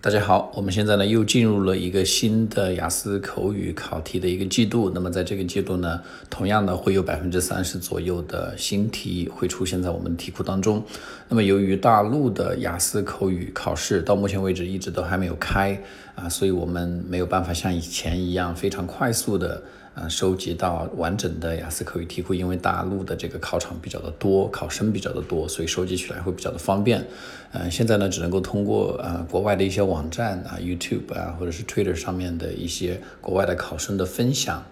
大家好，我们现在呢又进入了一个新的雅思口语考题的一个季度。那么在这个季度呢，同样呢会有百分之三十左右的新题会出现在我们题库当中。那么由于大陆的雅思口语考试到目前为止一直都还没有开啊，所以我们没有办法像以前一样非常快速的。呃，收集到完整的雅思口语题库，因为大陆的这个考场比较的多，考生比较的多，所以收集起来会比较的方便。呃，现在呢，只能够通过呃国外的一些网站啊，YouTube 啊，或者是 Twitter 上面的一些国外的考生的分享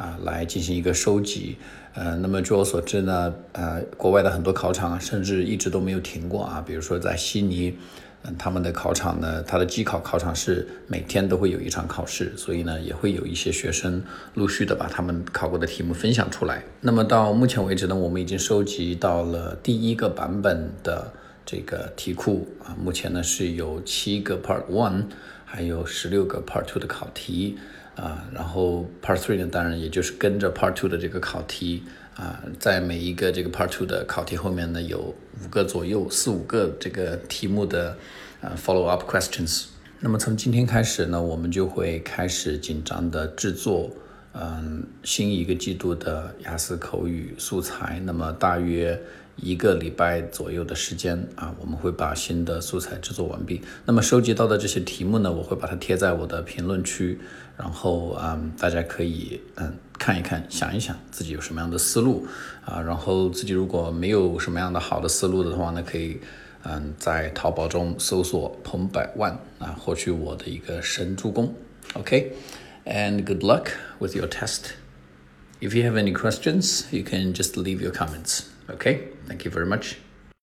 啊，来进行一个收集。呃，那么据我所知呢，呃，国外的很多考场甚至一直都没有停过啊，比如说在悉尼。嗯，他们的考场呢，他的机考考场是每天都会有一场考试，所以呢，也会有一些学生陆续的把他们考过的题目分享出来。那么到目前为止呢，我们已经收集到了第一个版本的这个题库啊，目前呢是有七个 Part One，还有十六个 Part Two 的考题啊，然后 Part Three 呢，当然也就是跟着 Part Two 的这个考题。啊，在每一个这个 Part Two 的考题后面呢，有五个左右，四五个这个题目的呃 Follow Up Questions。那么从今天开始呢，我们就会开始紧张的制作，嗯，新一个季度的雅思口语素材。那么大约。一个礼拜左右的时间啊，我们会把新的素材制作完毕。那么收集到的这些题目呢，我会把它贴在我的评论区，然后嗯，大家可以嗯看一看，想一想自己有什么样的思路啊。然后自己如果没有什么样的好的思路的话呢，可以嗯在淘宝中搜索彭百万啊，获取我的一个神助攻。OK OK，and good luck with your test. If you have any questions, you can just leave your comments. Okay, thank you very much.